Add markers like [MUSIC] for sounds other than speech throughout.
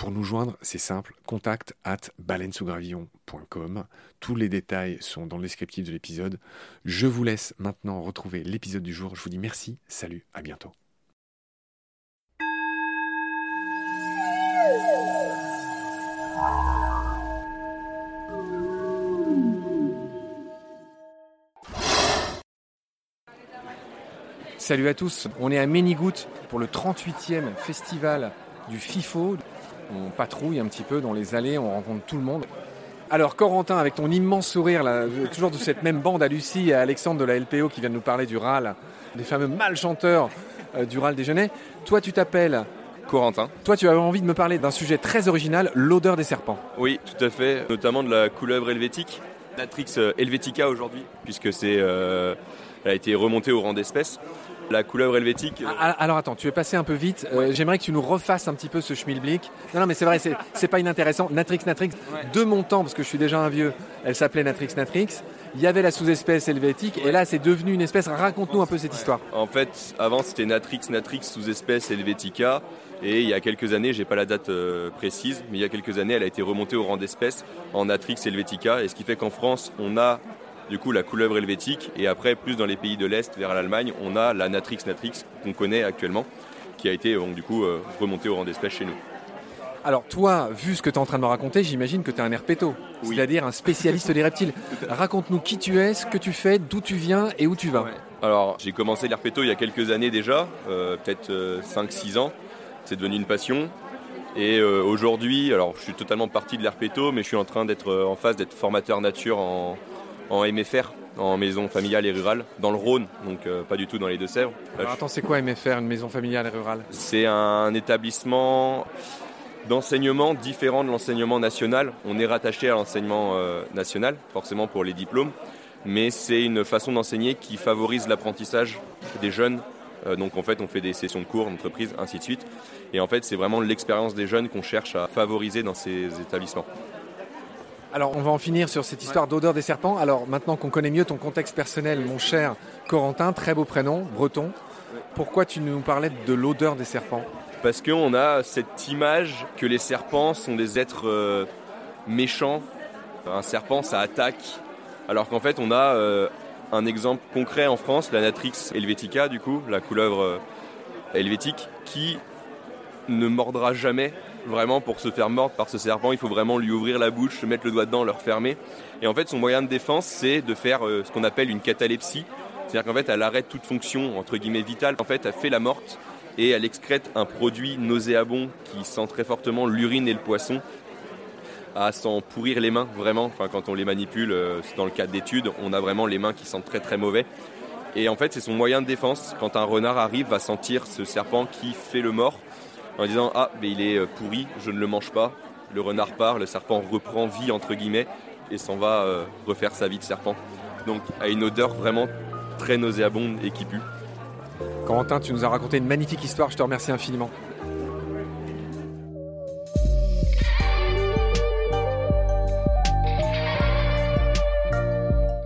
Pour nous joindre, c'est simple, contact at baleinesougravillon.com. Tous les détails sont dans le descriptif de l'épisode. Je vous laisse maintenant retrouver l'épisode du jour. Je vous dis merci, salut, à bientôt. Salut à tous, on est à Ménigout pour le 38e festival du FIFO. On patrouille un petit peu dans les allées, on rencontre tout le monde. Alors Corentin, avec ton immense sourire, là, toujours de cette même bande à Lucie et à Alexandre de la LPO qui vient de nous parler du RAL, des fameux malchanteurs euh, du RAL déjeuner. Toi, tu t'appelles Corentin. Toi, tu avais envie de me parler d'un sujet très original, l'odeur des serpents. Oui, tout à fait, notamment de la couleuvre helvétique, Natrix euh, helvetica aujourd'hui, puisque c'est, euh, elle a été remontée au rang d'espèce. La couleuvre helvétique. Ah, alors attends, tu es passé un peu vite. Euh, J'aimerais que tu nous refasses un petit peu ce schmilblick. Non, non, mais c'est vrai, c'est- c'est pas inintéressant. Natrix, Natrix, de mon temps, parce que je suis déjà un vieux, elle s'appelait Natrix, Natrix. Il y avait la sous-espèce helvétique, et là, c'est devenu une espèce. Raconte-nous un peu cette histoire. En fait, avant c'était Natrix, Natrix sous-espèce helvetica, et il y a quelques années, j'ai pas la date euh, précise, mais il y a quelques années, elle a été remontée au rang d'espèce en Natrix helvetica, et ce qui fait qu'en France, on a du coup la couleuvre helvétique, et après, plus dans les pays de l'Est, vers l'Allemagne, on a la Natrix, Natrix qu'on connaît actuellement, qui a été donc, du coup euh, remontée au rang d'espèce chez nous. Alors, toi, vu ce que tu es en train de me raconter, j'imagine que tu es un herpéto, Oui. c'est-à-dire un spécialiste des reptiles. [LAUGHS] Raconte-nous qui tu es, ce que tu fais, d'où tu viens et où tu vas. Alors, j'ai commencé l'herpéto il y a quelques années déjà, euh, peut-être 5-6 ans. C'est devenu une passion. Et euh, aujourd'hui, alors je suis totalement parti de l'herpéto, mais je suis en train d'être euh, en phase d'être formateur nature en, en MFR, en maison familiale et rurale, dans le Rhône, donc euh, pas du tout dans les Deux-Sèvres. Alors, attends, c'est quoi MFR, une maison familiale et rurale? C'est un établissement d'enseignement différent de l'enseignement national. On est rattaché à l'enseignement euh, national, forcément pour les diplômes, mais c'est une façon d'enseigner qui favorise l'apprentissage des jeunes. Euh, donc en fait, on fait des sessions de cours, d'entreprise, ainsi de suite. Et en fait, c'est vraiment l'expérience des jeunes qu'on cherche à favoriser dans ces établissements. Alors, on va en finir sur cette histoire d'odeur des serpents. Alors, maintenant qu'on connaît mieux ton contexte personnel, mon cher Corentin, très beau prénom, breton, pourquoi tu nous parlais de l'odeur des serpents? Parce qu'on a cette image que les serpents sont des êtres euh, méchants. Un serpent, ça attaque. Alors qu'en fait, on a euh, un exemple concret en France, la Natrix helvetica, du coup, la couleuvre euh, helvétique, qui ne mordra jamais. Vraiment, pour se faire mordre par ce serpent, il faut vraiment lui ouvrir la bouche, mettre le doigt dedans, le refermer. Et en fait, son moyen de défense, c'est de faire euh, ce qu'on appelle une catalepsie. C'est-à-dire qu'en fait, elle arrête toute fonction, entre guillemets, vitale. En fait, elle fait la morte et elle excrète un produit nauséabond qui sent très fortement l'urine et le poisson à s'en pourrir les mains vraiment. Enfin, quand on les manipule, euh, dans le cadre d'études, on a vraiment les mains qui sentent très très mauvais. Et en fait, c'est son moyen de défense. Quand un renard arrive, va sentir ce serpent qui fait le mort en disant Ah, mais il est euh, pourri, je ne le mange pas. Le renard part, le serpent reprend vie entre guillemets et s'en va euh, refaire sa vie de serpent. Donc, a une odeur vraiment très nauséabonde et qui pue. Corentin, tu nous as raconté une magnifique histoire, je te remercie infiniment.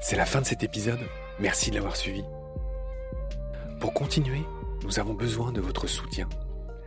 C'est la fin de cet épisode. Merci de l'avoir suivi. Pour continuer, nous avons besoin de votre soutien.